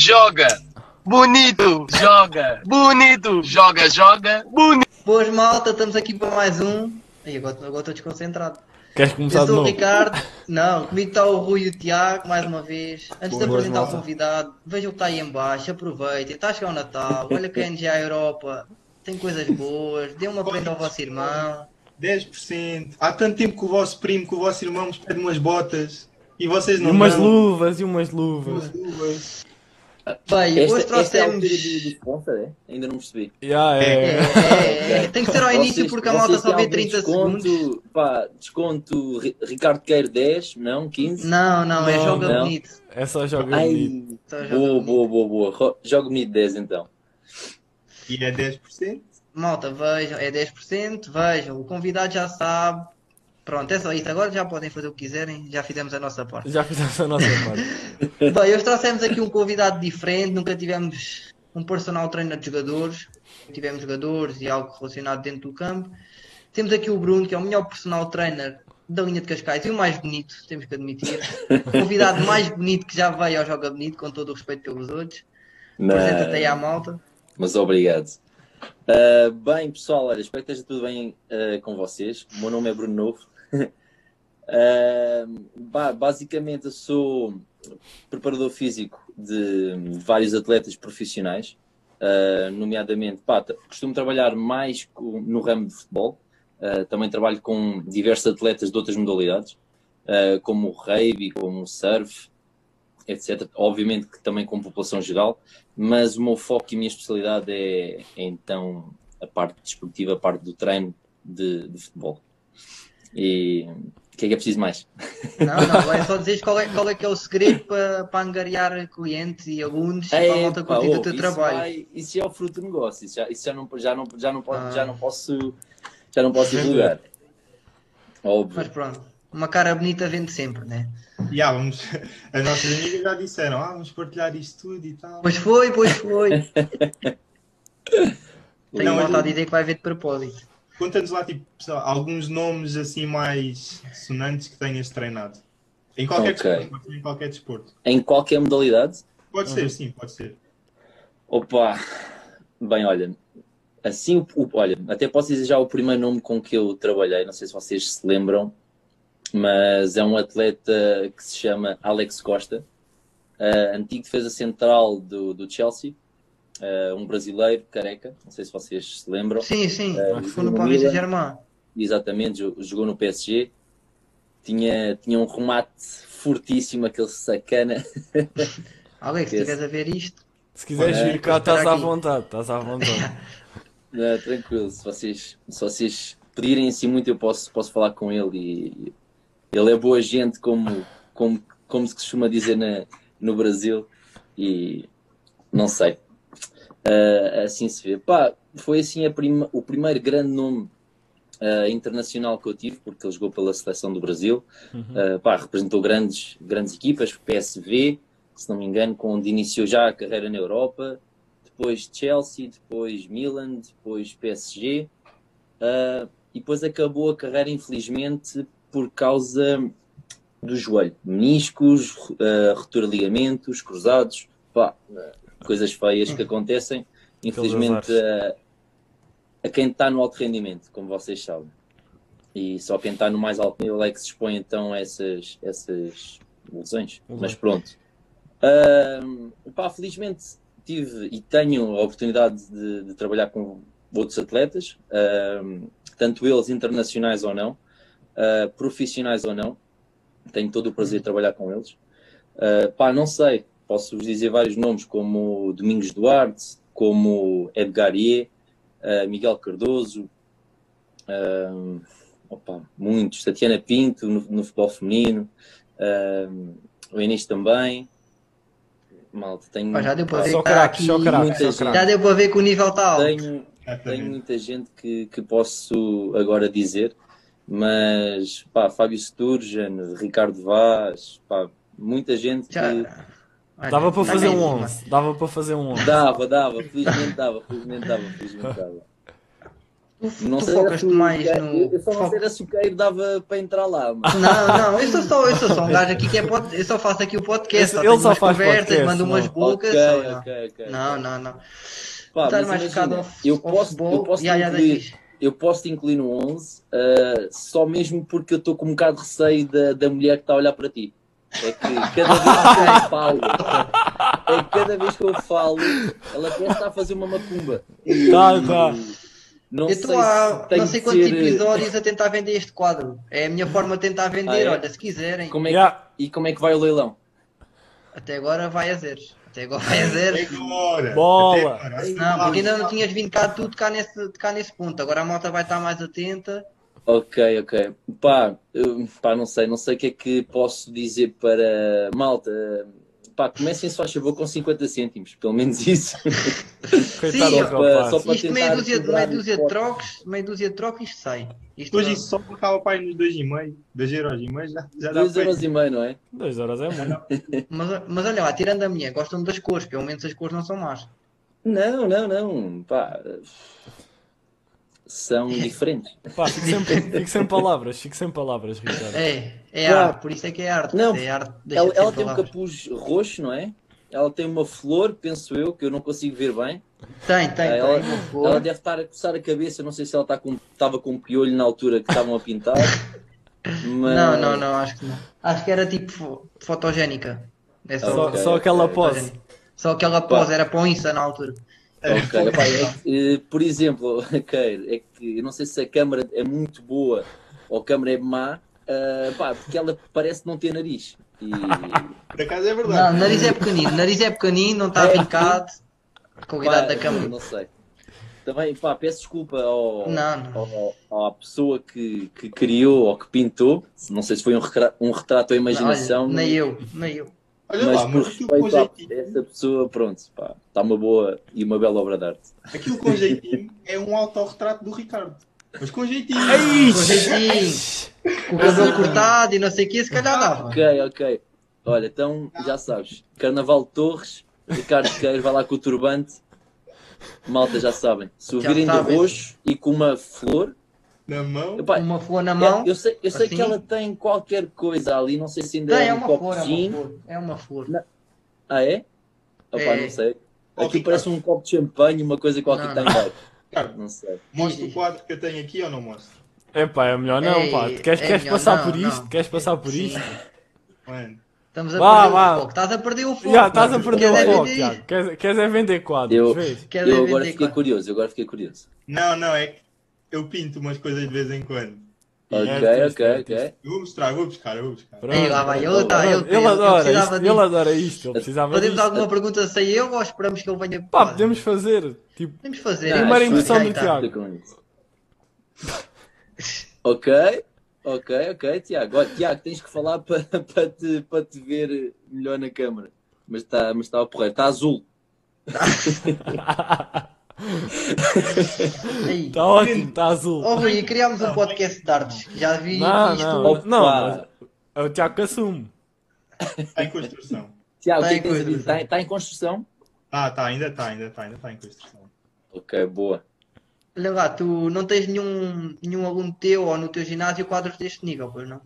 joga. Bonito, joga. Bonito, joga, joga. Bonito. Boas malta, estamos aqui para mais um. Aí, agora agora estou desconcentrado. Queres Eu começar de sou o? Ricardo. Não, comigo está o Rui e o Tiago, mais uma vez. Antes de Boas, apresentar o convidado, vejam o que está aí em baixo, aproveitem. Está a chegar o Natal, olha que a NGA a Europa tem coisas boas. Dê uma prenda ao vosso irmão. 10%. Há tanto tempo que o vosso primo, que o vosso irmão vos pede umas botas e vocês E não umas dão. luvas, e umas luvas. Umas luvas. Bem, hoje Esta, esta é trouxemos. do sponsor, é? Ainda não percebi. Yeah, É, é. é, é, tem que ser ao início Vocês- porque a malta só vê algum 30 desconto, segundos. Pá, desconto Ri- Ricardo Queiro 10, não? 15? Não, não, é Não, joga não. bonito. É só jogar Ai, bonito. Só joga boa, bonito. boa, boa, boa. Joga bonito 10 então. E é 10%. Malta, vejam, é 10%, vejam, o convidado já sabe. Pronto, é só isso. Agora já podem fazer o que quiserem, já fizemos a nossa parte. Já fizemos a nossa parte. Bem, hoje trouxemos aqui um convidado diferente, nunca tivemos um personal trainer de jogadores, tivemos jogadores e algo relacionado dentro do campo. Temos aqui o Bruno, que é o melhor personal trainer da linha de Cascais e o mais bonito, temos que admitir. O convidado mais bonito que já veio ao Joga Bonito, com todo o respeito pelos outros. Apresenta-te aí à malta. Mas obrigado. Ah, bem, pessoal, olha, espero que esteja tudo bem ah, com vocês. O meu nome é Bruno Novo. Ba- basicamente, sou preparador físico de vários atletas profissionais, ah, nomeadamente, pá, costumo trabalhar mais no ramo de futebol. Ah, também trabalho com diversos atletas de outras modalidades, ah, como o rugby, como o surf, etc. Obviamente que também com população geral mas o meu foco e a minha especialidade é, é, então a parte desportiva, a parte do treino de, de futebol. E o que é que é preciso mais? Não, não, é só dizer qual é, qual é que é o segredo para, para angariar clientes e alunos e para a É, malta pá, curtir o oh, teu isso, trabalho. vai- isso já é o fruto do negócio, isso já, isso já, não, já, não, já, não, pode, Ah. já não posso já não posso divulgar. Óbvio. Mas pronto, uma cara bonita vende sempre, né? E ah, vamos... As nossas amigas já disseram, ah, vamos partilhar isto tudo e tal. Pois foi, pois foi. Tenho Não, malta eu- a dizer que vai ver de propósito. Conta-nos lá, tipo, alguns nomes assim mais sonantes que tenhas treinado. Em qualquer Ok. desporto, pode ser em qualquer desporto. Em qualquer modalidade, Pode Uhum. ser, sim, pode ser. Opa, bem, olha, assim, o- olha, até posso dizer já o primeiro nome com que eu trabalhei, não sei se vocês se lembram, mas é um atleta que se chama Alex Costa, eh, antigo defesa central do, do Chelsea, eh, um brasileiro, careca, não sei se vocês se lembram, Sim, sim, É, foi no Paris. Saint-Germain. exatamente, jo- jogou no PSG, tinha, tinha um remate fortíssimo, aquele sacana, Alex, se estiveres a ver isto, Se quiseres vir cá, estás à vontade. Estás à vontade. Não, tranquilo, se vocês, se vocês pedirem assim muito, eu posso, posso falar com ele e ele é boa gente, como, como, como se costuma dizer na, no Brasil, e não sei. Ah, assim se vê. Pá, foi assim prima, o primeiro grande nome ah, internacional que eu tive, porque ele jogou pela seleção do Brasil. Ah, pá, representou grandes, grandes equipas, PSV, se não me engano, com onde iniciou já a carreira na Europa depois Chelsea, depois Milan, depois PSG, e depois acabou a carreira, infelizmente, por causa do joelho. Meniscos, uh, ruptura de ligamentos, cruzados, pá, coisas feias que acontecem, infelizmente, a, a quem está no alto rendimento, como vocês sabem. E só quem está no mais alto nível é que se expõe então a essas, essas lesões. Mas pronto. Ah, pá, felizmente tive e tenho a oportunidade de, de trabalhar com outros atletas, uh, tanto eles internacionais ou não, uh, profissionais ou não. Tenho todo o prazer de trabalhar com eles. Uh, pá, não sei, posso vos dizer vários nomes, como Domingos Duarte, como Edgar Iê, uh, Miguel Cardoso, uh, opa, muitos, Tatiana Pinto no, no futebol feminino, uh, o Enis também. Malta, tenho, Pá, já deu para ver Só que está craques, aqui. só só Já deu para ver que o nível está alto. tenho, tenho muita gente que, que posso agora dizer, mas pá, Fábio Sturgeon, Ricardo Vaz, pá, muita gente Já... que Olha, Dava para fazer um cima. 11. Dava para fazer um 11. dava, dava, felizmente dava, felizmente dava, felizmente dava. Tu, Não tu era mais no. Eu só não sei se o dava para entrar lá. Mas... Não, não, eu sou só, eu sou só um gajo aqui que é pod... Eu só faço aqui o podcast. Ele tenho só umas faz conversas, podcast, mando umas bocas. ok, só, não. ok, ok. Não, não, não. Pá, Estar mais focado eu posso, futebol. eu posso incluir, eu posso te incluir no 11 ah, só mesmo porque eu estou com um bocado de receio da, da mulher que está a olhar para ti. É que cada vez que eu falo, é que cada vez que eu falo, ela parece estar a fazer uma macumba. Tá, tá. Não Eu sei estou há se não sei quantos ser- episódios a tentar vender este quadro. É a minha forma de tentar vender. Ah, é? Olha, se quiserem. Como é que- Ya. E como é que vai o leilão? Até agora vai a zeros. Até agora vai a zeros. Agora. Bola. Até agora. Não, porque ainda não tinhas vindo cá tu tocar nesse, tocar nesse ponto. Agora a malta vai estar mais atenta. Ok, ok. Pá, eu- pá, não sei, não sei o que é que posso dizer para malta. Pá, comecem se faz favor com 50 cêntimos, pelo menos isso. Coitado Sim, só para- só para- Isto meia dúzia, meia dúzia de trocos, meia dúzia de trocos isto sai. Isto Depois não- isso só acaba para aí nos 2,5, 2 euros e meio, já, já dá 2 para euros e meio, não é? 2 horas é muito. mas, mas olha lá, tirando a minha, gostam das cores, pelo menos as cores não são más. Não, não, não. Pá, são diferentes. Pá, fico sem, fico sem palavras, fico sem palavras, Ricardo. É, é Não. arte, por isso é que é arte. Não, é arte, Ela, ela tem um palavras. capuz roxo, não é? Ela tem uma flor, penso eu, que eu não consigo ver bem. Tem, tem, Ah, ela, tem uma flor. ela deve estar a coçar a cabeça, não sei se ela está com, estava com um piolho na altura que estavam a pintar. Mas... Não, não, não, acho que não. Acho que era tipo fo- fotogénica. É só, Só, Ok, só aquela ok. pose. Só aquela pose, era para o Insta na altura. Ok, epá, é que, eh, por exemplo, ok, é que eu não sei se a câmara é muito boa ou a câmara é má, pá, porque ela parece não ter nariz. E, Por acaso é Não, verdade. o nariz é pequenino, o nariz é pequenino, não está É, vincado. Com a pá, idade da câmera. Não sei. Também, pá, peço desculpa ao, Não, não. ao- à pessoa que, que criou ou que pintou. Não sei se foi um, um retrato à imaginação. Olha, nem eu, nem eu. Olha mas lá, por mas aquilo com respeito a jeitinho, essa pessoa, pronto, pá, está uma boa e uma bela obra de arte. aquilo com jeitinho é um autorretrato do Ricardo. Mas com jeitinho. Com jeitinho, com o cabelo cortado e não sei o que, se calhar dava. Ok, ok. Olha, então já sabes, Carnaval de Torres, Ricardo Queiro vai lá com o turbante. Malta, já sabem. Se o virem de roxo e com uma flor, Na mão. epá, Uma flor na mão. eu sei, eu sei assim. que ela tem qualquer coisa ali, não sei se ainda Tem, é é um uma flor, é uma copozinho. flor. É uma flor. Ah, é? Opá, É. não sei. Aqui parece um copo de champanhe, uma coisa qualquer Não, que está não. em baixo. Ricardo, Não sei. mostra o quadro que eu tenho aqui ou não mostro? Epá, é melhor não, Ei, pá. Tu queres, é queres melhor passar não, por isto? não. Queres passar por Sim. isto? Mano, Estamos a Vá, perder vá. o foco. Estás a perder o foco. Já, estás a perder Queres é o foco, vender Tiago. Queres, queres é vender quadros, Eu- é Eu agora fiquei quadro. curioso, eu agora fiquei curioso. não, não, é que eu pinto umas coisas de vez em quando. Ok, artista, ok, ok. Eu vou mostrar, vou buscar, eu vou buscar. Pronto. Ei, lá vai, ele tá, ele, Ele, ele, adora precisava isto, disso. ele adora isto, ele precisava Podemos disto. alguma pergunta sem eu ou esperamos que ele venha? Pá, podemos fazer, tipo, Podemos fazer. Primeira acho impressão do. Tiago. Ok, ok, ok, Tiago. Olha, Tiago, tens que falar para para te, para te ver melhor na câmara. Mas está mas está a porrer. Está azul. Está ótimo, está azul. Oh Rui, criámos um podcast de artes. Já vi Não, isto. não, Opa. não, mas é o Tiago que assume. Está em construção. Tiago, o Está que em é que tens a dizer? construção. Está, está em construção? Ah, tá, ainda está, ainda está, ainda está em construção. Ok, boa. Olha lá, tu não tens nenhum, nenhum aluno teu ou no teu ginásio quadros deste nível, pois não?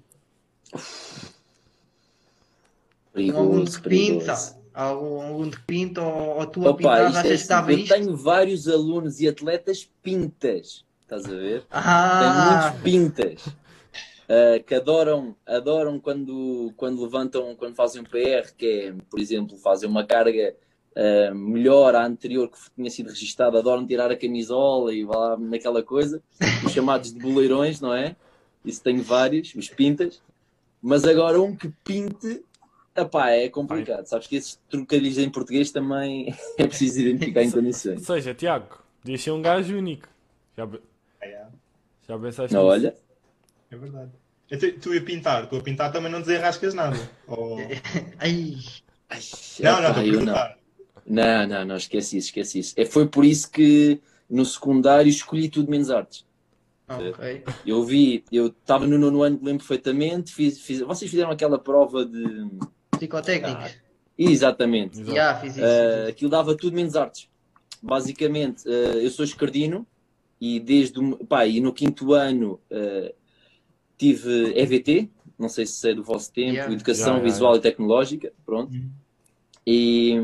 Um aluno Perigoso, pinta, algum que pinta ou, ou tu a Opa, pintar, isto é achas que dava assim, eu isto? tenho vários alunos e atletas pintas. Estás a ver? Ah, muitos pintas uh, que adoram, adoram quando, quando levantam, quando fazem um PR, que é, por exemplo, fazem uma carga uh, melhor à anterior que tinha sido registada, adoram tirar a camisola e vá lá naquela coisa, os chamados de boleirões, não é? Isso tenho vários, os pintas, mas agora um que pinte. Epá, é complicado. Sabes que esses trocadilhos em português também é preciso identificar em Ou condições. seja, Tiago, podias ser um gajo único. Já, É, é, já pensaste Não, nisso? olha, é verdade. Então, tu a pintar, tu a pintar também não desenrascas nada. Ou... ai, Ai, Não, não, epá, estou a eu não. perguntar. Não, não, não, esquece isso, esquece isso. É, foi por isso que no secundário escolhi tudo menos artes. ok. Eu vi, eu estava no nono ano, lembro perfeitamente, fiz, fiz- vocês fizeram aquela prova de. Psicotécnicos. Exatamente. Exato. Já fiz isso. Fiz isso. aquilo dava tudo menos artes. Basicamente, ah, eu sou escardino, e desde o, pá, e no quinto ano eh, tive EVT, não sei se é do vosso tempo, Yeah. Educação já, Visual e Tecnológica, pronto. Uhum. E,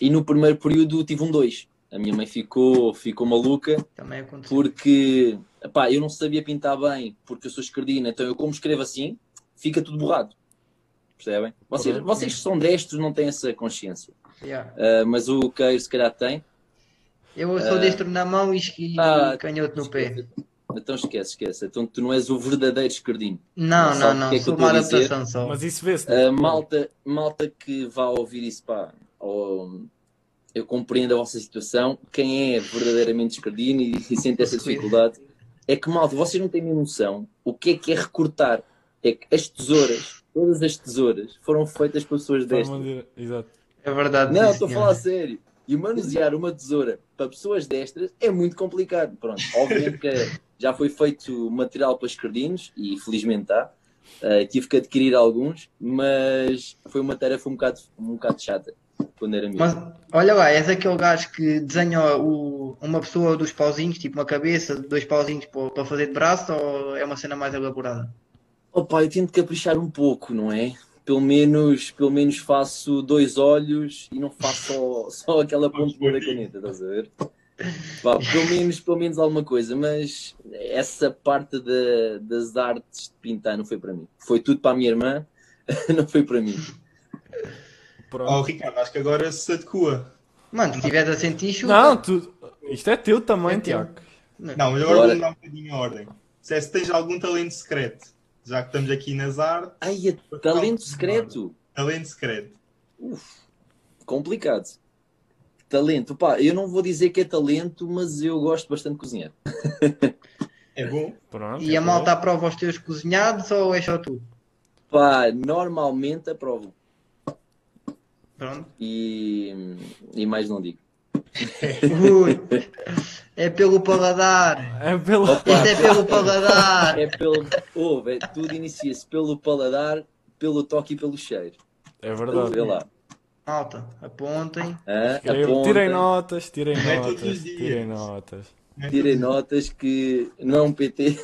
e no primeiro período tive um 2. A minha mãe ficou, ficou maluca Também aconteceu. porque pá, eu não sabia pintar bem porque eu sou esquerdina, então eu como escrevo assim, fica tudo borrado. Percebem? Vocês, Pronto. vocês que são destros não têm essa consciência. Yeah. Ah, mas o Queiro se calhar tem. Eu sou Ah. destro na mão e Ah, canhoto no pé. Esquece. Então esquece, esquece. Então tu não és o verdadeiro esquerdino. Não, não, não. que é sou uma adaptação só. Mas isso vê-se. Ah, malta, malta que vá ouvir isso, pá, ou- eu compreendo a vossa situação. Quem é verdadeiramente esquerdino e, e sente essa dificuldade é que, malta, vocês não têm noção o que é que é recortar. É que as tesouras, todas as tesouras, foram feitas por pessoas destas. Exato. É verdade. Não, estou a falar a sério. E manusear uma tesoura para pessoas destras é muito complicado. Pronto, obviamente que já foi feito material para esquerdinos e felizmente está. Uh, tive que adquirir alguns, mas foi uma tarefa um bocado, um bocado chata quando era miúdo. Mas olha lá, és aquele gajo que desenha o- uma pessoa dos pauzinhos, tipo uma cabeça, dois pauzinhos para para fazer de braço, ou é uma cena mais elaborada? Opa, eu tento caprichar um pouco, não é? Pelo menos, pelo menos faço dois olhos e não faço só, só aquela pontinha da caneta, estás a ver? Pá, pelo, menos, pelo menos alguma coisa, mas essa parte da- das artes de pintar não foi para mim. Foi tudo para a minha irmã, não foi para mim. Pronto. Oh, Ricardo, acho que agora se adequa. Mano, se estiveres a sentir chuva. Não, tu... isto é teu também, É. Tiago. Não, mas agora vou mudar um bocadinho a ordem. Se é se tens algum talento secreto, já que estamos aqui nas artes, Ai, é talento secreto. talento secreto. Complicado. Talento, pá, eu não vou dizer que é talento, mas eu gosto bastante de cozinhar. É bom? Pronto. E a malta aprova os teus cozinhados ou é só tu? Pá, normalmente aprovo. Pronto. E, e mais não digo. Ui, é pelo paladar. É pela... Opa, Este é pelo paladar. É pelo. Ouve, é- tudo inicia-se pelo paladar, pelo toque e pelo cheiro. É Vê verdade. lá. Malta, apontem. Escreve- Apontem, Tirem notas, tirem é notas, tirem notas. Tirem notas que não é um PT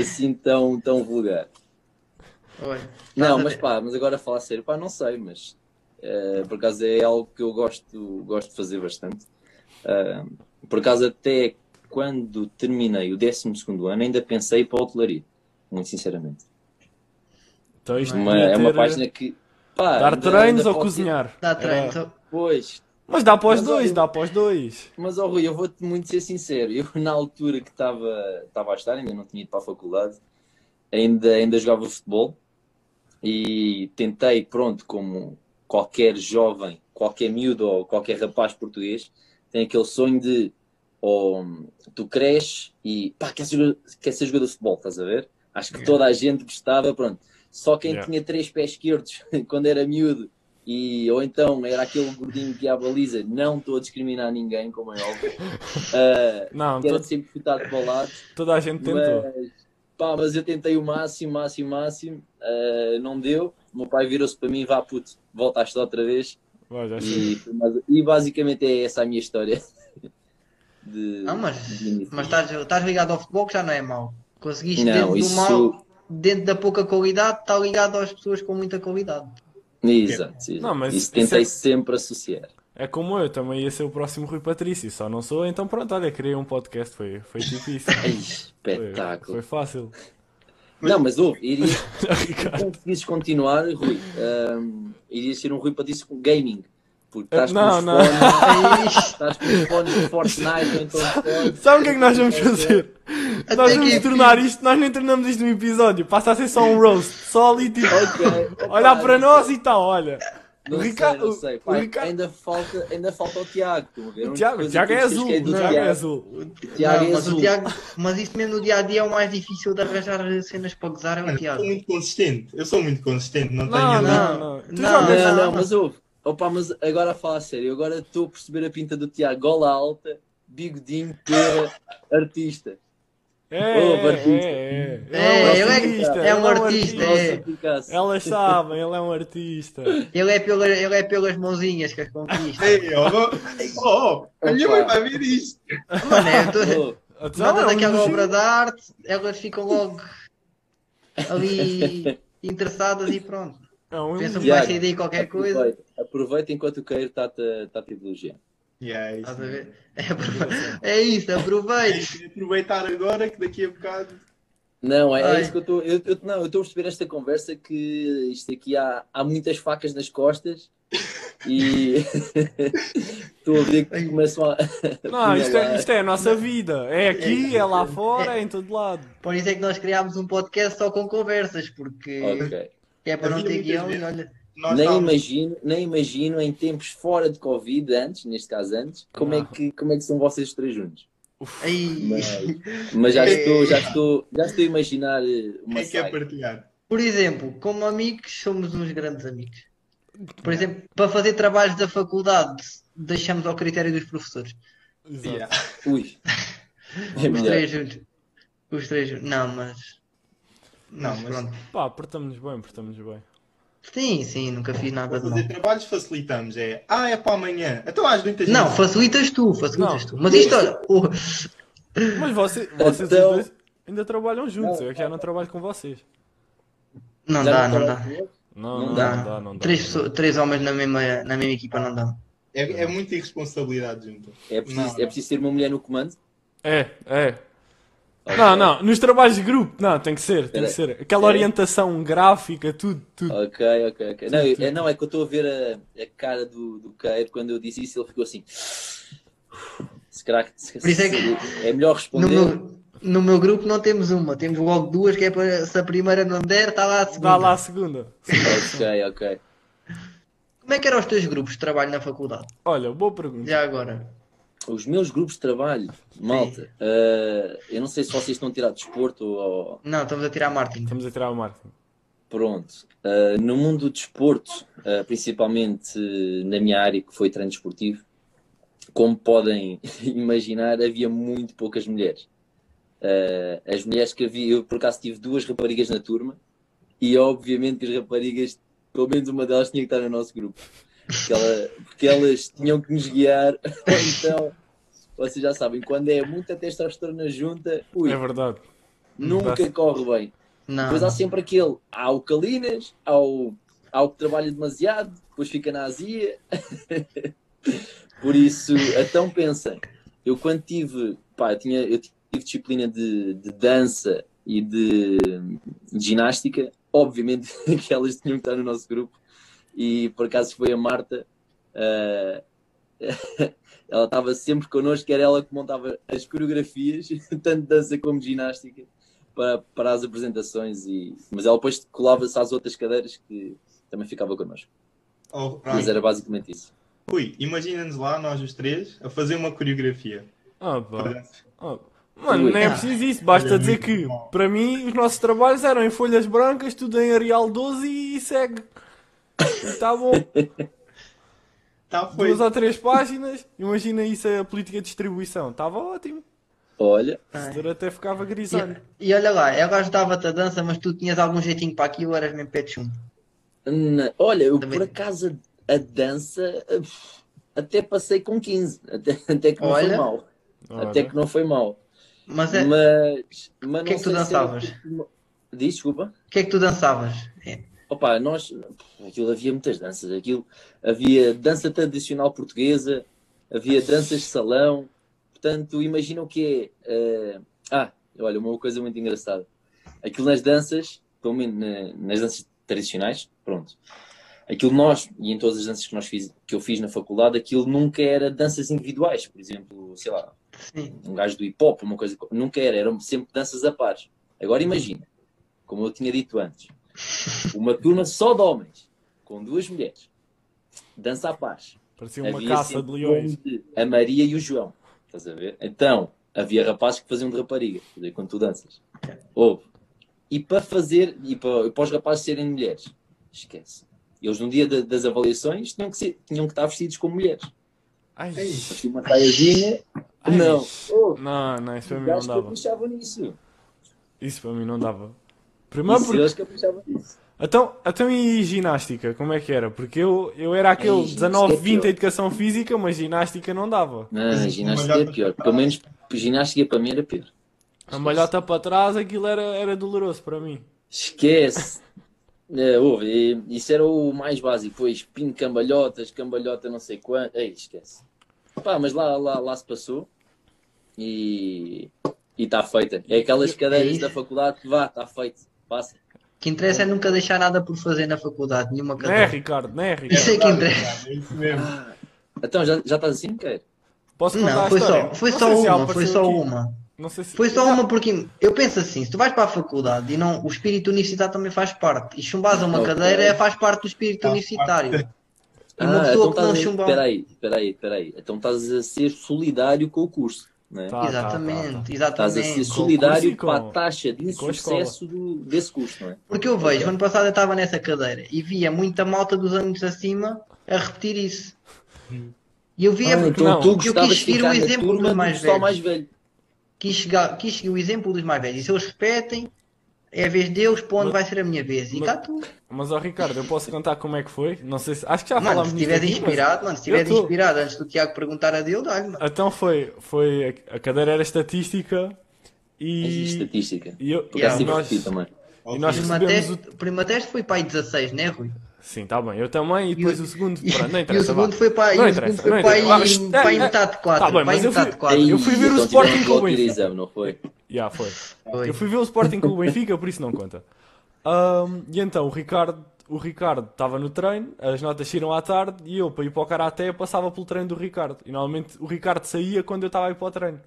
assim tão, tão vulgar. Olha, Não, mas pá, mas agora a falar sério, pá, não sei, mas eh, por acaso é algo que eu gosto, gosto de fazer bastante. Ah, por acaso até quando terminei o 12 ano ainda pensei para a hotelaria, muito sinceramente. Então isto Uma, é uma ter- página que pá, Dar ainda- treinos ainda ou cozinhar? Dá Era- treino. só- Pois, Mas dá para os Mas dois, olha- dá para os dois. Mas, ó Rui, eu vou-te muito ser sincero. Eu, na altura que estava estava a estar, ainda não tinha ido para a faculdade, ainda, ainda jogava futebol e tentei, pronto, como qualquer jovem, qualquer miúdo ou qualquer rapaz português, tem aquele sonho de ou tu cresces e pá, quer ser, quer ser jogador de futebol, estás a ver? Acho que toda a gente gostava, pronto. Só quem Yeah. tinha três pés esquerdos quando era miúdo e, ou então era aquele gordinho que ia à baliza, não estou a discriminar ninguém, como é óbvio, ah, Não, era sempre chutado para o lado, toda a gente tentou. mas, pá, mas eu tentei o máximo, máximo, máximo, ah, não deu. O meu pai virou-se para mim, vá puto, volta a estudar outra vez. Vai, já chega. E, mais- e basicamente é essa a minha história. De, Não, mas, de mas estás, estás ligado ao futebol que já não é mau. Conseguiste Não, dentro do isso- mal, dentro da pouca qualidade, está ligado às pessoas com muita qualidade. Exato, exato. Não, mas isso isso tentei é- sempre associar. É como eu, também ia ser o próximo Rui Patrício, só não sou, então pronto, olha, criei um podcast, foi, foi tipo isso. Ai, Foi, espetáculo. foi fácil. Não, mas ouve, iria, se Ricardo. conseguisses continuar, Rui, ahm, iria ser um Rui para disso com gaming. Porque estás com Não, os não. fones, estás com os fones de Fortnite ou então fones. Sabe o que é que nós vamos fazer? Até Nós vamos tornar isto, nós nem tornamos isto num episódio, passa a ser só um roast, só ali tipo, Ok, opa, olhar para não nós e tal, olha. Não o Ricardo- não sei. Ricardo- ainda, falta, ainda falta o Tiago. estão a ver? O Tiago, o Tiago é eu azul, o Tiago é azul. O Tiago é mas, o azul. Tiago, mas isso mesmo no dia a dia é o mais difícil de arranjar cenas para gozar, é o Mano, eu Tiago. sou muito consistente. Eu sou muito consistente, não, Não, tenho. não, não. Não, jogas. Não, não, não, mas ouve. Opa, mas agora a falar a sério, agora estou a perceber a pinta do Tiago. Gola alta, bigodinho, pera, artista. É, é, artista. é, é. É, Ele ele é- artista, é um ele artista, é. Elas sabem, ele é um artista. Ele é, pela, ele é pelas mãozinhas que as conquista. Ó, ó, a minha mãe vai ver isto. Mano, é, eu tô- Então, é um daquela obra de arte, elas ficam logo ali interessadas e pronto. É um Pensam que vai sair daí qualquer coisa. Aproveita, enquanto o Queiro está-te está a elogiar. Yeah, é isso? É, é isso, aproveite. Tem que aproveitar agora que daqui a bocado. Não, é, é isso que eu estou. Eu, eu- não, eu estou a perceber esta conversa que isto aqui há, há muitas facas nas costas e estou a ver que começam a. Não, isto é, isto é a nossa vida. É aqui, é lá fora, é em todo lado. Por isso é que nós criámos um podcast só com conversas, porque Ok. é para não ter guião e olha. Nós Nem estávamos- imagino, nem imagino em tempos fora de Covid, antes, neste caso antes, como, é, Ah. que, como é que são vocês os três juntos. Mas, mas já, É. estou, já, estou, já estou a imaginar eh, uma Quem quer saga. partilhar? por exemplo, como amigos, somos uns grandes amigos. Por exemplo, para fazer trabalhos da faculdade, deixamos ao critério dos professores. Exato. Yeah. Ui. É Os três juntos. Os três juntos. Não, mas. Não, Mas mas- pronto. Pá, portamos-nos bem, portamos-nos bem. Sim, sim, nunca fiz nada de mal. fazer trabalhos facilitamos. É, ah, é para amanhã. Então às muitas Não, vezes- facilitas tu, facilitas Não. tu. Mas isto, olha, o- Mas você, vocês Então- dois ainda trabalham juntos. Eu é que já não trabalho com vocês. não Já dá, não dá. Não, Não não, dá. não dá, não dá. Três, não dá. três homens na mesma, na mesma equipa não dá. É, é muita irresponsabilidade junto. É preciso, Não, é não. preciso ter uma mulher no comando? É, é. Não, não, nos trabalhos de grupo, não, tem que ser, tem que ser. Aquela orientação gráfica, tudo, tudo. Ok, ok, ok. Não, é, não, é que eu estou a ver a, a cara do, do Queiro quando eu disse isso, ele ficou assim. Se calhar que- se- Por isso é que- é melhor No responder. meu, no meu grupo não temos uma, temos logo duas, que é para se a primeira não der, está lá a segunda. Dá lá a segunda. Ok, ok. Como é que eram os teus grupos de trabalho na faculdade? Olha, boa pergunta. Já agora. Os meus grupos de trabalho, malta, eh, eu não sei se vocês estão a tirar desporto ou. Não, estamos a tirar marketing. Estamos a tirar o marketing. Pronto. Eh, no mundo do desporto, eh, principalmente na minha área, que foi treino desportivo, como podem imaginar, havia muito poucas mulheres. As mulheres que havia, eu por acaso tive duas raparigas na turma, e obviamente que as raparigas, pelo menos uma delas tinha que estar no nosso grupo. Porque, ela- porque elas tinham que nos guiar, então. Vocês já sabem, quando é muita testosterona junta, ui, É verdade. nunca Dá-se. corre bem. Não. Depois há sempre aquele, há o Calinas, há o, há o que trabalha demasiado, depois fica na azia. Por isso, então pensem, eu quando tive, pá, eu, tinha, eu tive disciplina de, de dança e de, de ginástica, obviamente que elas tinham que estar no nosso grupo, e por acaso foi a Marta, ah, ela estava sempre connosco, que era ela que montava as coreografias, tanto dança como ginástica para, para as apresentações, e, mas ela depois colava-se às outras cadeiras que também ficava connosco. Oh, Mas era basicamente isso. Rui, imagina-nos lá, nós os três, a fazer uma coreografia. Ah, Ah, Mano, Ui. nem é preciso isso. Basta dizer que, bom. para mim, os nossos trabalhos eram em folhas brancas, tudo em Arial 12 e segue. E tá bom. Tá, foi. Duas ou três páginas. Imagina isso a política de distribuição. Estava ótimo. Olha, O até ficava grisalho. E, e olha lá, eu ajudava-te a dança, mas tu tinhas algum jeitinho para aquilo, eras mesmo pé de chumbo. na- olha, eu Também. por acaso a dança até passei com 15, até, até que não foi Olha. mal. Ora. Até que não foi mal. Mas é, Mas, mas O que é que tu era dançavas? tipo- Diz, desculpa. o que é que tu dançavas? É. Opa, nós, aquilo havia muitas danças. Aquilo, havia dança tradicional portuguesa, havia danças de salão. Portanto, imagina o que é. eh, ah, olha, uma coisa muito engraçada. Aquilo nas danças, pelo menos na- nas danças tradicionais, pronto. Aquilo nós, e em todas as danças que, nós fiz, que eu fiz na faculdade, aquilo nunca era danças individuais. Por exemplo, sei lá, Sim. um gajo do hip hop, uma coisa. Nunca era, eram sempre danças a pares. Agora imagina, como eu tinha dito antes, uma turma só de homens, com duas mulheres, dança a pares. Parecia uma Havia caça de leões. de A Maria e o João. Estás a ver? Então, havia rapazes que faziam de rapariga, quando tu danças. Houve. E para fazer, e para, para os rapazes serem mulheres, esquece. Eles no dia da- das avaliações tinham que, ser, tinham que estar vestidos como mulheres. Ai, Assim, uma saiazinha. Ai. Não. Oh, Não, não, isso para mim não dava. Isso para mim não dava. Primeiro Isso, porque... eles caprichavam nisso. Então, então e ginástica, como é que era? Porque eu, eu era aquele Ai, 19, ginástica é 20 pior. em educação física, mas ginástica não dava. Não, ginástica é pior. Pelo menos ginástica para mim era pior. A malhota para trás, aquilo era, era doloroso para mim. Esquece. É, ouve, e- isso era o mais básico. Depois, pin cambalhotas, cambalhota não sei quanto. Ei, esquece. Pá, mas lá, lá, lá se passou e está feita. É aquelas cadeiras isso. da faculdade que vá, está feito. Passa. O que interessa é nunca deixar nada por fazer na faculdade, nenhuma Não é, cadeira. Ricardo? Não é, Ricardo? Isso é que interessa. É isso mesmo. Então, já, já estás assim, quer? Posso contar Não, a foi história? só, foi Não só já uma, foi só aqui. uma. Não sei se... Foi só uma porque eu penso assim, se tu vais para a faculdade e não, o espírito universitário também faz parte. E chumbares a uma Ok. cadeira é, faz parte do espírito Faz universitário. E uma Ah, pessoa então que não chumbar. Espera aí, espera aí, espera aí. Então estás a ser solidário com o curso, não é? Tá, tá, exatamente, tá, tá. Estás a ser exatamente. solidário Com para com- a taxa de com insucesso do, desse curso, não é? Porque eu vejo, ano passado eu estava nessa cadeira e via muita malta dos anos acima a repetir isso. E eu via, Ah, então não. tu eu quis seguir o exemplo dos do mais pessoal velhos. mais velho. quis, chegar, quis seguir o exemplo dos mais velhos. E se eles repetem, é a vez deles, para onde Mas- vai ser a minha vez. E mas- cá tu. Mas, ó Ricardo, eu posso contar como é que foi? Não sei se... Acho que já Mano, falámos se estiveres aqui, mas- inspirado, mano, se estiveres tô- inspirado antes do Tiago perguntar a dele, dá-lhe, mano. Então foi, foi... A cadeira era estatística Existe e... estatística. E, eu, Yeah, acaso tive que nós... E nós O prima recebemos teste, o... o prima teste foi para aí 16, né, Rui? Sim, tá bem. Eu também. E depois E o, o- segundo... E, Pronto, não e o interessa, segundo vá. foi para aí, Não o interessa, segundo foi não para interessa. aí, Ah, para aí é- metade de 4. Tá bem, para mas eu fui- de 4. Eu fui ver o Sporting com o Benfica. exame, não foi? Já, foi. Foi. Eu fui ver o Sporting com o Benfica, por isso não conta. Ahm, e então o Ricardo o Ricardo estava no treino, as notas saíram à tarde e eu, para ir para o Karaté, eu passava pelo treino do Ricardo. E normalmente o Ricardo saía quando eu estava a ir para o treino.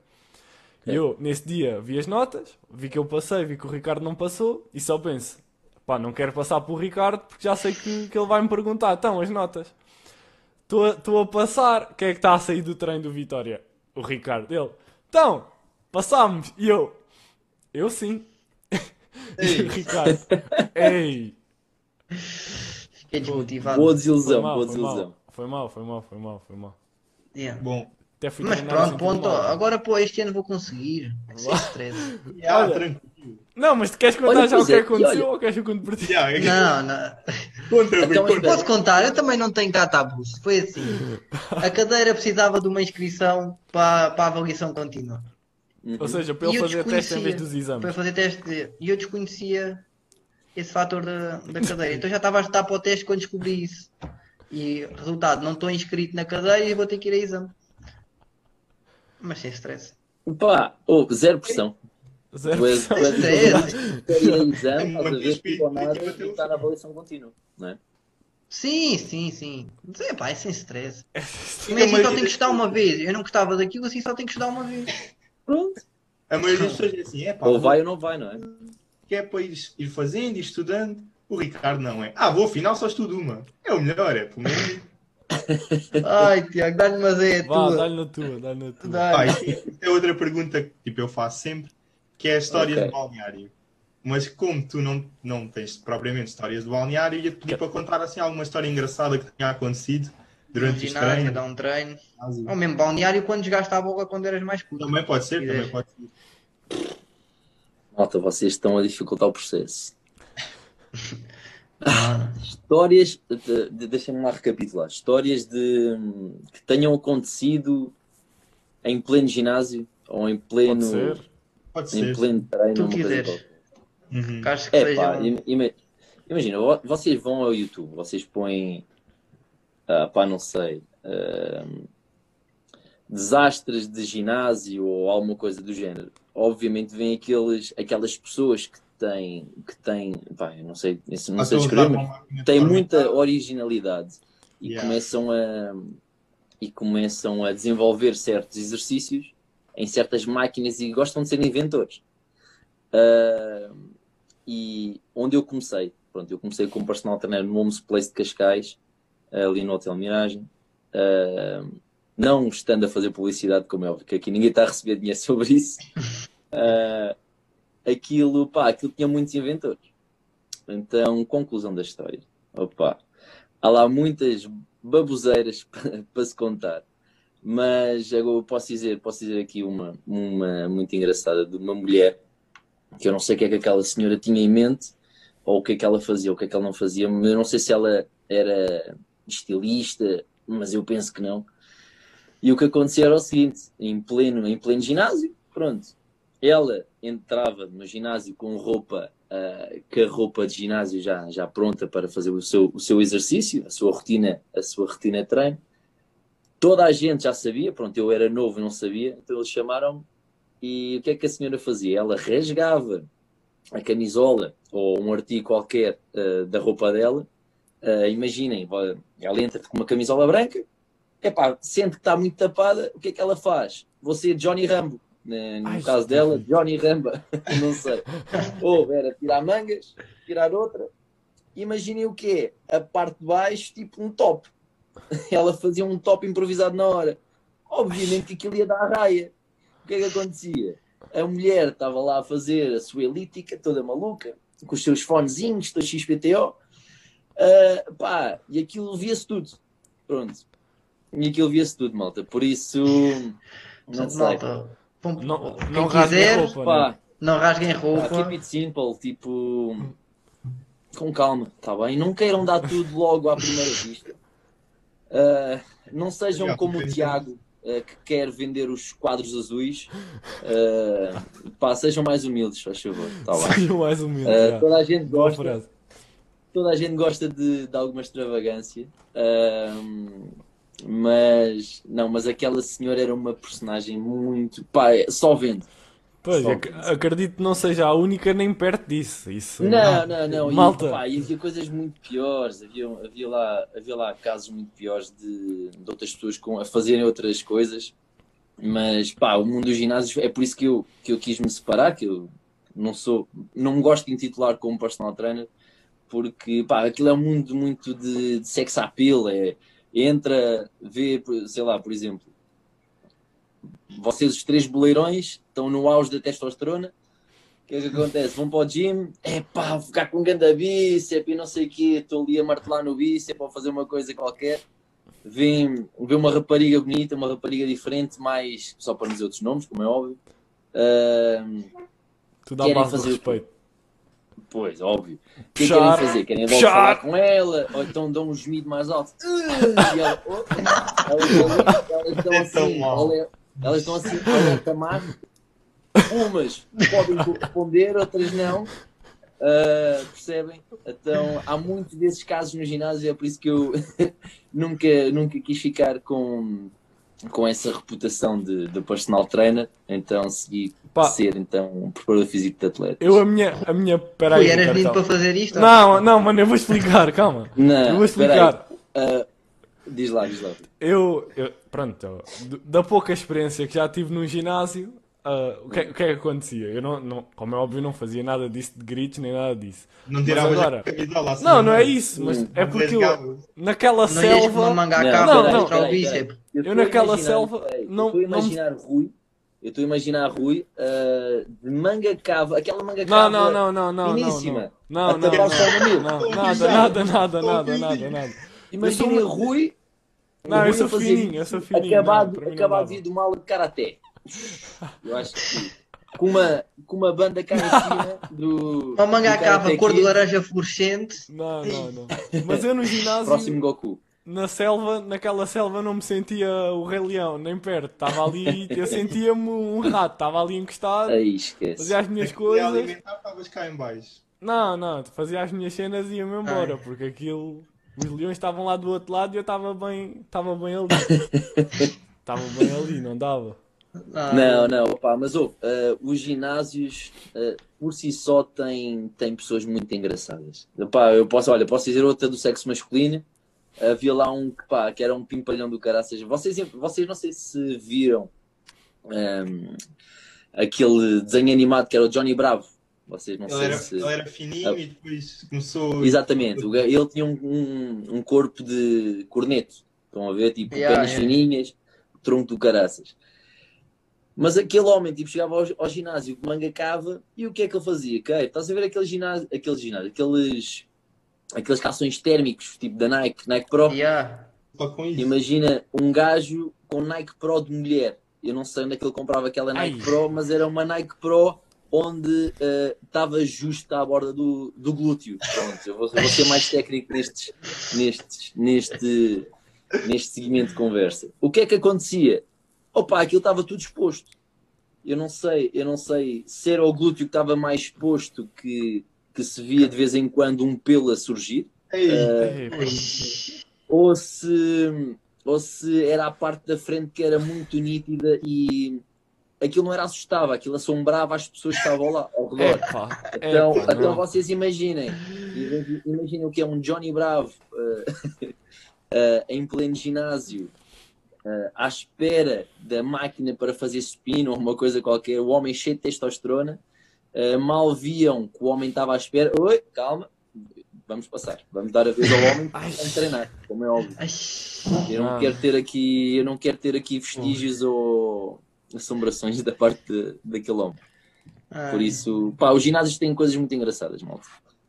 E eu, nesse dia, vi as notas, vi que eu passei, vi que o Ricardo não passou e só penso, pá, não quero passar pelo Ricardo porque já sei que, que ele vai me perguntar, então, as notas. Estou a- Estou a passar, quem é que está a sair do treino do Vitória? O Ricardo. Ele, então, passámos. E eu, eu sim. E o Ricardo, ei. Fiquei desmotivado. Boa Foi desilusão, boa foi desilusão. mal, foi mal, foi mal, foi mal, foi mal. Yeah. Bom, Até fui Mas treinar pronto, assim, ponto. Agora, pô, este ano vou conseguir. Sem stress. yeah, Olha. tranquilo. Não, mas tu queres contar Olha, já o que é, aconteceu olha- ou queres que eu conte por ti? Não, não. Conta, Então, conta. Posso contar? Eu também não tenho cá tabus. Foi assim. A cadeira precisava de uma inscrição para, para a avaliação contínua. Uhum. Ou seja, para ele fazer teste em vez dos Para exames. fazer teste. de- E eu desconhecia esse fator da, da cadeira. Então já estava a estudar para o teste quando descobri isso. E resultado, não estou inscrito na cadeira e vou ter que ir a exame. Mas sem stress. Pá, oh, zero pressão. Zero Tu és- tu pressão. és- quer ir exame, estás a Manter ver espírito tudo ou nada e está na avaliação contínua, não é? Sim, sim, sim. Mas é pá, é sem stress. Mas assim só tenho que estudar uma vez. Eu não gostava daquilo, assim só tenho que estudar uma vez. Pronto. A maioria das pessoas é assim, é pá, Ou vai ou não vai, não é? que é para ir, ir fazendo e estudando. O Ricardo não é. Ah, vou, afinal só estudo uma. É o melhor, é pelo menos. Ai, Tiago, dá-lhe uma ideia Vá, tua. dá-lhe na tua, dá-lhe na tua. Isto é outra pergunta que tipo, eu faço sempre, que é histórias Ok. de balneário. Mas como tu não, não tens propriamente histórias de balneário, ia-te pedir para contar assim alguma história engraçada que tenha acontecido durante ginásio, treinos. dar um treino. Ou mesmo balneário quando jogaste a bola quando eras mais puto. Também pode ser, também pode ser. Malta, vocês estão a dificultar o processo. Ah, Histórias, de- de- deixem-me lá recapitular. Histórias de, que tenham acontecido em pleno ginásio ou em pleno, Pode ser. Pode em ser. pleno treino. Tu quiseres. Uhum. que acho que É seja. pá, um- im- ima- imagina, vo- vocês vão ao YouTube, vocês põem, ah, pá, não sei, ah, desastres de ginásio ou alguma coisa do género. Obviamente vêm aqueles, aquelas pessoas que têm, que têm, pá, não sei, isso não sei descrever, mas forma- muita originalidade e Yeah. começam a e começam a desenvolver certos exercícios em certas máquinas e gostam de ser inventores. Ah, e onde eu comecei, pronto, eu comecei como personal trainer no Homes Place de Cascais, ali no Hotel Miragem, Ah, não estando a fazer publicidade, como é óbvio, que aqui ninguém está a receber dinheiro sobre isso. Ah, aquilo, pá, aquilo tinha muitos inventores. Então, conclusão da história. Opa, há lá muitas baboseiras para, se contar. Mas agora posso dizer, posso dizer aqui uma, uma muito engraçada de uma mulher que eu não sei o que é que aquela senhora tinha em mente, ou o que é que ela fazia, ou o que é que ela não fazia. Eu não sei se ela era estilista, mas eu penso que não. E o que acontecia era o seguinte: em pleno, em pleno ginásio, pronto, ela entrava no ginásio com roupa, uh, com a roupa de ginásio já, já pronta para fazer o seu, o seu exercício, a sua rotina, a sua rotina de treino. Toda a gente já sabia, pronto, eu era novo não sabia, então eles chamaram-me e o que é que a senhora fazia? Ela rasgava a camisola ou um artigo qualquer uh, da roupa dela. Uh, imaginem, ela entra com uma camisola branca, epá, sente que está muito tapada, o que é que ela faz? Você, Johnny Rambo, né, no Ai, caso dela, Johnny Ramba, não sei. Ou era tirar mangas, tirar outra. Imaginem o que é, a parte de baixo, tipo um top. Ela fazia um top improvisado na hora. Obviamente que aquilo ia dar a raia. O que é que acontecia? A mulher estava lá a fazer a sua elítica, toda maluca, com os seus fonezinhos, da XPTO. Uh, pá, e aquilo via-se tudo. Pronto. E aquilo via-se tudo, malta. Por isso, não sei. Malta, não, não rasguem roupa. Pá, né? Não rasguem roupa. keep it simple, tipo. Com calma, tá bem? Não queiram dar tudo logo à primeira vista. Uh, não sejam como o Tiago, uh, que quer vender os quadros azuis. Uh, pá, sejam mais humildes, faz favor. Tá sejam mais humildes. Uh, toda a gente gosta. Toda a gente gosta de, de alguma extravagância. Uh, mas não, mas aquela senhora era uma personagem muito. Pá, é, só vendo. Pois, ac acredito que não seja a única nem perto disso. Isso, não, não, não. Malta. E, pá, e havia coisas muito piores. Havia, havia, lá, havia lá casos muito piores de, de outras pessoas com, a fazerem outras coisas. Mas pá, o mundo dos ginásios é por isso que eu, que eu quis me separar, que eu não sou, não me gosto de intitular como personal trainer, porque pá, aquilo é um mundo muito de, de sex appeal, é, entra, vê, sei lá, por exemplo, vocês os três boleirões estão no auge da testosterona, o que é que acontece? Vão para o gym, é pá, vou ficar com um grande bíceps e não sei o quê, estou ali a martelar no bíceps para fazer uma coisa qualquer. Vem, vê uma rapariga bonita, uma rapariga diferente, mais só para dizer outros nomes, como é óbvio. Uh, tu dá querem fazer respeito. Pois, óbvio. O que é querem fazer? Querem logo Puxar. falar com ela, ou então dão um gemido mais alto. E ela, oh, elas, elas, estão assim, olha, elas estão assim, alerta mágico. Umas podem responder, outras não. Uh, percebem? Então há muitos desses casos no ginásio, é por isso que eu nunca, nunca quis ficar com, com essa reputação de, de personal trainer, então segui Pá. ser então um preparador físico de atletas. Eu a minha, a minha, peraí. eras vindo para fazer isto? Não, não, mano, eu vou explicar, calma. Não, eu vou explicar. Uh, diz lá, diz lá. Eu, eu pronto, da pouca experiência que já tive num ginásio, Uh, o, que, o que é que acontecia? Eu não, não, como é óbvio, não fazia nada disso de gritos nem nada disso. Não tirava agora... a assim, Não, não é isso, mas hum, é porque eu, naquela não selva. Não, não, não, não. Eu, eu naquela selva. Não, estou a imaginar não... Rui. Eu estou a imaginar Rui uh, de manga cava, aquela manga cava não, não, não, não, finíssima. Não, não, não, não, não, nada, nada, nada, nada, nada, nada. Imagina Rui. Não, eu sou fininho, eu sou fininho. Acabado, acabado de ir de uma aula de karaté. Eu acho que com uma, com uma banda cá em cima do. Uma manga cava cor de laranja fluorescente. Não, não, não. Mas eu no ginásio. Próximo Goku. Na selva, naquela selva não me sentia o Rei Leão, nem perto. Estava ali, eu sentia-me um rato, estava ali encostado. Aí esquece. Fazia as minhas coisas. estavas cá em baixo. Não, não, fazia as minhas cenas e ia-me embora, Ai. porque aquilo. Os leões estavam lá do outro lado e eu estava bem, estava bem ali. Estava bem ali, não dava. Ah, não, não, opa, mas oh, uh, os ginásios uh, por si só têm, têm pessoas muito engraçadas. Opa, eu posso, olha, posso dizer outra do sexo masculino. Havia lá um que, pá, que era um pimpalhão do caraças. Vocês, vocês não sei se viram um, aquele desenho animado que era o Johnny Bravo. Vocês não ele sei era, se. Ele era fininho ah. e depois começou. Exatamente, ele tinha um, um, um corpo de corneto. Estão a ver? Tipo, yeah, pernas yeah. fininhas, tronco do caraças. Mas aquele homem tipo, chegava ao, ao ginásio de manga cava e o que é que ele fazia? Okay, estás a ver aquele ginásio, aquele ginásio, aqueles, aqueles calções térmicos tipo da Nike, Nike Pro? Yeah. Imagina um gajo com Nike Pro de mulher. Eu não sei onde é que ele comprava aquela Nike Ai. Pro, mas era uma Nike Pro onde eh, estava justo à borda do, do glúteo. Pronto, eu vou, vou ser mais técnico nestes, nestes, neste, neste segmento de conversa. O que é que acontecia? Opa, aquilo estava tudo exposto. Eu não sei, eu não sei se era o glúteo que estava mais exposto que, que se via de vez em quando um pelo a surgir, Ei, Ei, pá. ou se, ou se era a parte da frente que era muito nítida e aquilo não era assustável, aquilo assombrava as pessoas que estavam lá ao redor. Epá, Então, epá, então não. vocês imaginem, imaginem o que é um Johnny Bravo eh, eh, em pleno ginásio, eh, à espera da máquina para fazer spin ou uma coisa qualquer, o homem cheio de testosterona, eh, mal viam que o homem estava à espera, oi, calma, vamos passar, vamos dar a vez ao homem para treinar, como é óbvio. Eu não Ah. quero ter aqui, eu não quero ter aqui vestígios ou assombrações da parte de- daquele homem. ai. Por isso, pá, os ginásios têm coisas muito engraçadas, malta.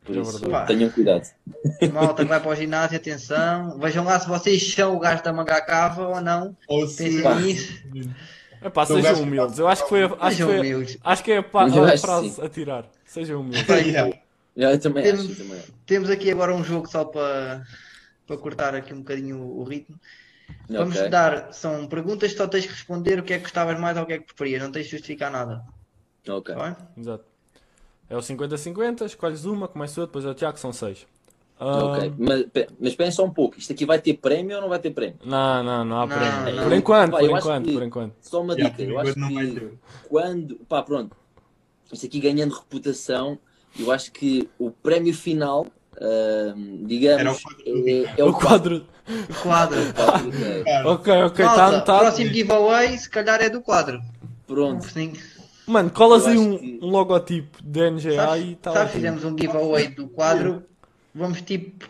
Por É isso, verdade. tenham cuidado. Malta que vai para o ginásio, atenção. Vejam lá se vocês são o gajo da manga cava ou não. ou se... Nisso. Epá, São sejam humildes. Eu acho que foi a, acho que Sejam foi, humildes. acho que é a, a frase sim. a tirar. Sejam humildes. Yeah. Eu também Temos- acho, também. Temos aqui agora um jogo só para, para cortar aqui um bocadinho o, o ritmo. Vamos Ok. dar, são perguntas, só tens que responder o que é que gostavas mais ou o que é que preferias, não tens de justificar nada. Ok. Tá bem? Exato. É o 50-50, escolhes uma, começo eu, depois é o Tiago, são seis. Ok. Ah, Mas, mas só um pouco. Isto aqui vai ter prémio ou não vai ter prémio? Não, não, não há Não, prémio. não. Por enquanto, Pá, por enquanto, que- por enquanto. Só uma Yeah, dica. por Eu acho que quando. Pá, pronto. Isto aqui ganhando reputação, eu acho que o prémio final, ahm, digamos, Era o quadro do é, é O quadro. O quadro. quadro, ok. Ok, ok, Malta, tá, tá. próximo giveaway, se calhar é do quadro. Pronto. Sim. Mano, colas aí um, que- um logotipo de NGA Sabes, e tá sabes, ótimo. fizemos um giveaway do quadro, vamos tipo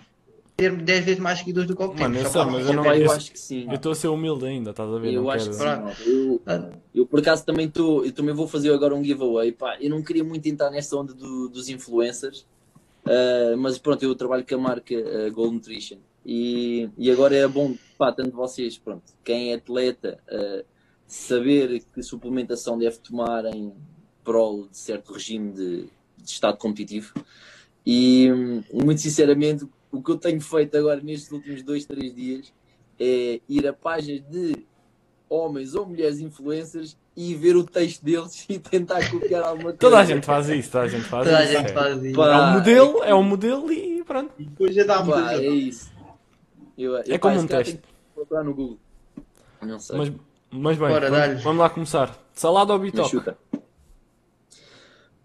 ter 10 vezes mais seguidores do que o que Mano, temos. eu sei, mas eu não- eu eu- acho que sim. Eu estou a ser humilde ainda, estás a ver? Eu não acho quero... que sim. Eu, eu por acaso também estou. Eu também vou fazer agora um giveaway. Pá, eu não queria muito entrar nesta onda do- dos influencers. ah, mas pronto, eu trabalho com a marca ah, Gold Nutrition. E, e agora é bom, pá, tanto vocês, pronto, quem é atleta, ah, saber que suplementação deve tomar em prol de certo regime de, de estado competitivo. E muito sinceramente, o que eu tenho feito agora nestes últimos dois, três dias é ir a páginas de homens ou mulheres influencers e ver o texto deles e tentar copiar alguma coisa. Toda a gente faz isso, toda a gente faz Toda a isso. gente é. faz isso. Pá, É um modelo, é um modelo e pronto. E depois já dá Pá, é isso. Eu, eu, É como um tenho que procurar no Google. Não sei. Mas, mas bem, Bora, vamos, vamos lá começar. Salada ou bitoque? chuta.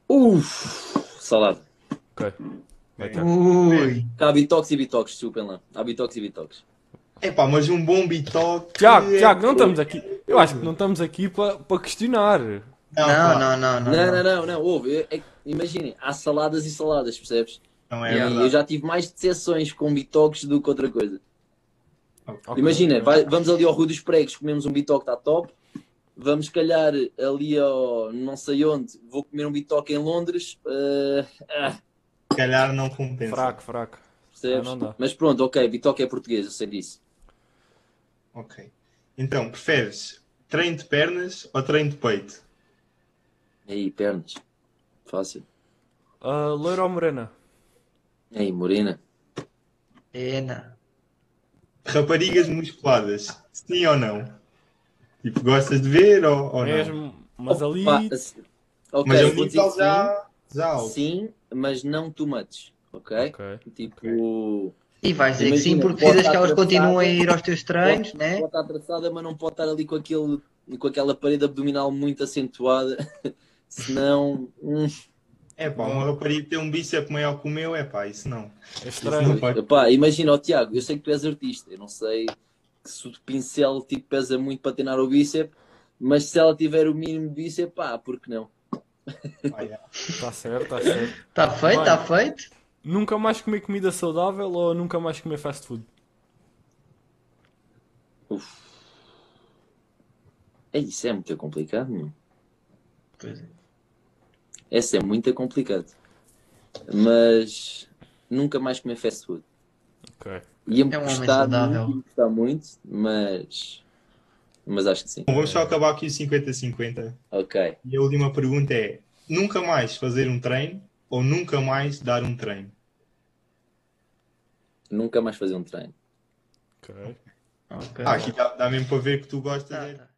Uff, salada. Ok. É. Ui. Há bitox e bitox, desculpem lá. Há bitox e bitox. Epá, mas um bom bitoque... Tiago, é- Tiago, não estamos aqui. Eu acho que não estamos aqui para para questionar. Não, Não, não, não, não. Não, não, não, não, ouve. é- é- Imaginem, há saladas e saladas, percebes? não é E verdade. eu já tive mais decepções com bitoques do que outra coisa. Ok. Imagina, vai- vamos ali ao Rui dos Pregos, comemos um bitoque, está top. Vamos, se calhar, ali ao não sei onde, vou comer um bitoque em Londres. ah, Se calhar não compensa. Fraco, fraco. percebes? Ah. Mas pronto, ok, bitoque é português, eu sei disso. Ok. Então, preferes treino de pernas ou treino de peito? Aí, pernas. Fácil. Ah, loira ou morena? Aí, morena. Pena. Raparigas musculadas, sim ou não? Tipo, gostas de ver ou, ou não? Mesmo, mas ali. Assim, ok, Mas eu vou vou dizer que sim. já, já alto. Sim, mas não too much, ok? Ok. Tipo, E vais dizer que sim, porque precisas que elas continuem a ir aos teus treinos, pode, né? pode estar traçada, mas não pode estar ali com, aquele, com aquela parede abdominal muito acentuada. Senão, hum, É pá, uma rapariga tem um bíceps maior que o meu, é pá, isso não. É Isso não estranho. Epá, imagina, ó Tiago, eu sei que tu és artista, eu não sei se o pincel tipo, pesa muito para treinar o bíceps, mas se ela tiver o mínimo de bíceps, pá, por que não? Pá, é. Está certo, está certo. Está feito, está feito. Nunca mais comer comida saudável ou nunca mais comer fast food? É, isso é muito complicado, meu. Pois é. Essa é muito complicado. Mas nunca mais comer fast food. Ok. Ia-me É um custar muito, custar muito, mas. Mas acho que sim. Bom, vamos só acabar aqui o 50-50. Ok. E a última pergunta é: nunca mais fazer um treino ou nunca mais dar um treino? Nunca mais fazer um treino. Ok. Ok. Ah, aqui dá, dá mesmo para ver que tu gostas. Tá, tá.